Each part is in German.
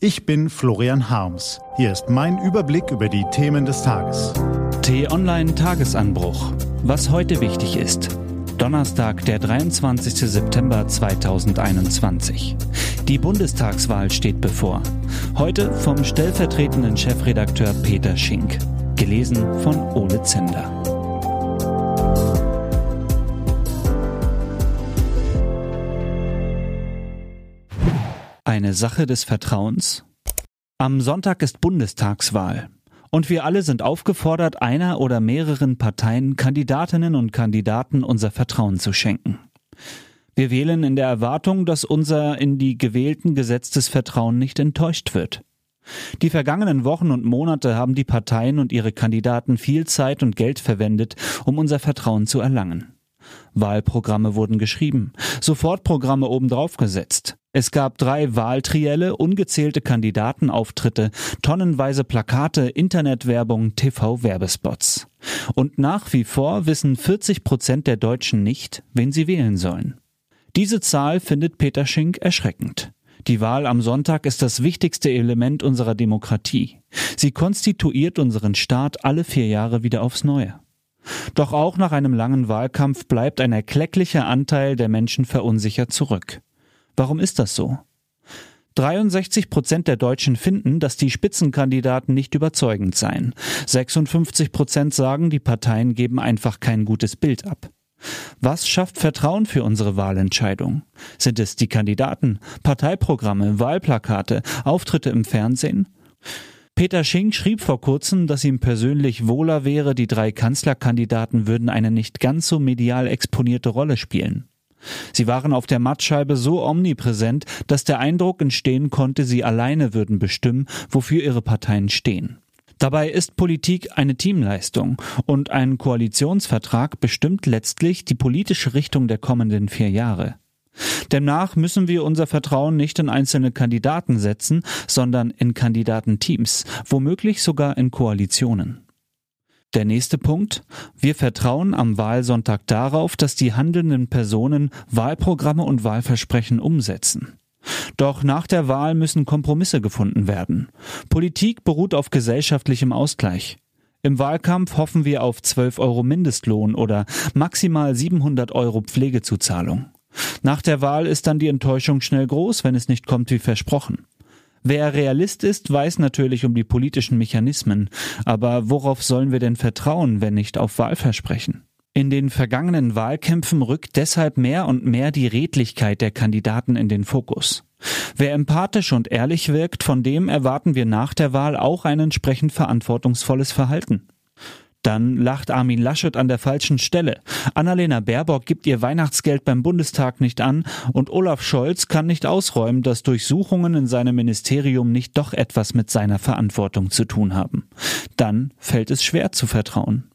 Ich bin Florian Harms. Hier ist mein Überblick über die Themen des Tages. T-Online Tagesanbruch. Was heute wichtig ist. Donnerstag, der 23. September 2021. Die Bundestagswahl steht bevor. Heute vom stellvertretenden Chefredakteur Peter Schink. Gelesen von Ole Zender. Eine Sache des Vertrauens? Am Sonntag ist Bundestagswahl. Und wir alle sind aufgefordert, einer oder mehreren Parteien Kandidatinnen und Kandidaten unser Vertrauen zu schenken. Wir wählen in der Erwartung, dass unser in die Gewählten gesetztes Vertrauen nicht enttäuscht wird. Die vergangenen Wochen und Monate haben die Parteien und ihre Kandidaten viel Zeit und Geld verwendet, um unser Vertrauen zu erlangen. Wahlprogramme wurden geschrieben, Sofortprogramme obendrauf gesetzt. Es gab drei Wahltrielle, ungezählte Kandidatenauftritte, tonnenweise Plakate, Internetwerbung, TV-Werbespots. Und nach wie vor wissen 40 Prozent der Deutschen nicht, wen sie wählen sollen. Diese Zahl findet Peter Schink erschreckend. Die Wahl am Sonntag ist das wichtigste Element unserer Demokratie. Sie konstituiert unseren Staat alle vier Jahre wieder aufs Neue. Doch auch nach einem langen Wahlkampf bleibt ein erklecklicher Anteil der Menschen verunsichert zurück. Warum ist das so? 63 Prozent der Deutschen finden, dass die Spitzenkandidaten nicht überzeugend seien. 56 Prozent sagen, die Parteien geben einfach kein gutes Bild ab. Was schafft Vertrauen für unsere Wahlentscheidung? Sind es die Kandidaten, Parteiprogramme, Wahlplakate, Auftritte im Fernsehen? Peter Schink schrieb vor kurzem, dass ihm persönlich wohler wäre, die drei Kanzlerkandidaten würden eine nicht ganz so medial exponierte Rolle spielen. Sie waren auf der Mattscheibe so omnipräsent, dass der Eindruck entstehen konnte, sie alleine würden bestimmen, wofür ihre Parteien stehen. Dabei ist Politik eine Teamleistung und ein Koalitionsvertrag bestimmt letztlich die politische Richtung der kommenden vier Jahre. Demnach müssen wir unser Vertrauen nicht in einzelne Kandidaten setzen, sondern in Kandidatenteams, womöglich sogar in Koalitionen. Der nächste Punkt. Wir vertrauen am Wahlsonntag darauf, dass die handelnden Personen Wahlprogramme und Wahlversprechen umsetzen. Doch nach der Wahl müssen Kompromisse gefunden werden. Politik beruht auf gesellschaftlichem Ausgleich. Im Wahlkampf hoffen wir auf 12 Euro Mindestlohn oder maximal 700 Euro Pflegezuzahlung. Nach der Wahl ist dann die Enttäuschung schnell groß, wenn es nicht kommt wie versprochen. Wer Realist ist, weiß natürlich um die politischen Mechanismen, aber worauf sollen wir denn vertrauen, wenn nicht auf Wahlversprechen? In den vergangenen Wahlkämpfen rückt deshalb mehr und mehr die Redlichkeit der Kandidaten in den Fokus. Wer empathisch und ehrlich wirkt, von dem erwarten wir nach der Wahl auch ein entsprechend verantwortungsvolles Verhalten. Dann lacht Armin Laschet an der falschen Stelle. Annalena Baerbock gibt ihr Weihnachtsgeld beim Bundestag nicht an und Olaf Scholz kann nicht ausräumen, dass Durchsuchungen in seinem Ministerium nicht doch etwas mit seiner Verantwortung zu tun haben. Dann fällt es schwer zu vertrauen.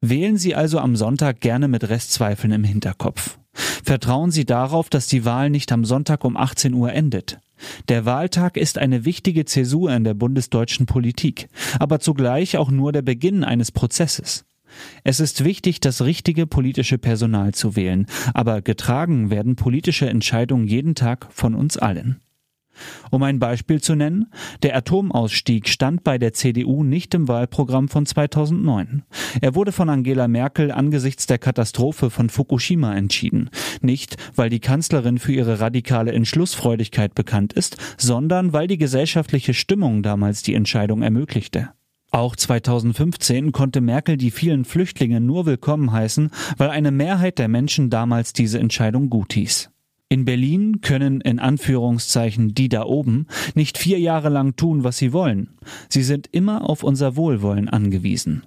Wählen Sie also am Sonntag gerne mit Restzweifeln im Hinterkopf. Vertrauen Sie darauf, dass die Wahl nicht am Sonntag um 18 Uhr endet. Der Wahltag ist eine wichtige Zäsur in der bundesdeutschen Politik, aber zugleich auch nur der Beginn eines Prozesses. Es ist wichtig, das richtige politische Personal zu wählen, aber getragen werden politische Entscheidungen jeden Tag von uns allen. Um ein Beispiel zu nennen, der Atomausstieg stand bei der CDU nicht im Wahlprogramm von 2009. Er wurde von Angela Merkel angesichts der Katastrophe von Fukushima entschieden. Nicht, weil die Kanzlerin für ihre radikale Entschlussfreudigkeit bekannt ist, sondern weil die gesellschaftliche Stimmung damals die Entscheidung ermöglichte. Auch 2015 konnte Merkel die vielen Flüchtlinge nur willkommen heißen, weil eine Mehrheit der Menschen damals diese Entscheidung gut hieß. In Berlin können in Anführungszeichen die da oben nicht vier Jahre lang tun, was sie wollen. Sie sind immer auf unser Wohlwollen angewiesen.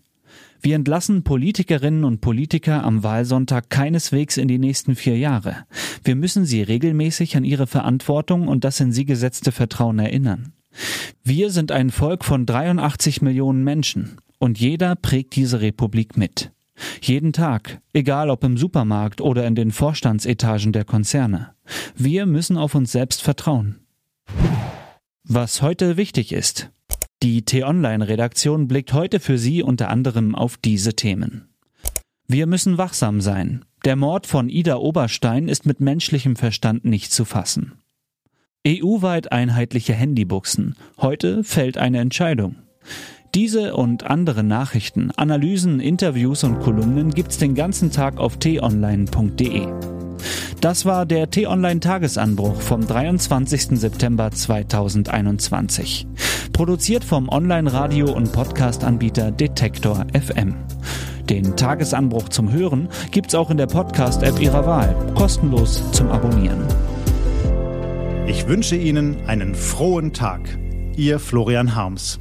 Wir entlassen Politikerinnen und Politiker am Wahlsonntag keineswegs in die nächsten vier Jahre. Wir müssen sie regelmäßig an ihre Verantwortung und das in sie gesetzte Vertrauen erinnern. Wir sind ein Volk von 83 Millionen Menschen und jeder prägt diese Republik mit. Jeden Tag, egal ob im Supermarkt oder in den Vorstandsetagen der Konzerne. Wir müssen auf uns selbst vertrauen. Was heute wichtig ist. Die T-Online-Redaktion blickt heute für Sie unter anderem auf diese Themen. Wir müssen wachsam sein. Der Mord von Ida Oberstein ist mit menschlichem Verstand nicht zu fassen. EU-weit einheitliche Handybuchsen. Heute fällt eine Entscheidung. Diese und andere Nachrichten, Analysen, Interviews und Kolumnen gibt's den ganzen Tag auf t-online.de. Das war der T-Online Tagesanbruch vom 23. September 2021. Produziert vom Online-Radio- und Podcast-Anbieter Detektor FM. Den Tagesanbruch zum Hören gibt's auch in der Podcast-App Ihrer Wahl, kostenlos zum Abonnieren. Ich wünsche Ihnen einen frohen Tag. Ihr Florian Harms.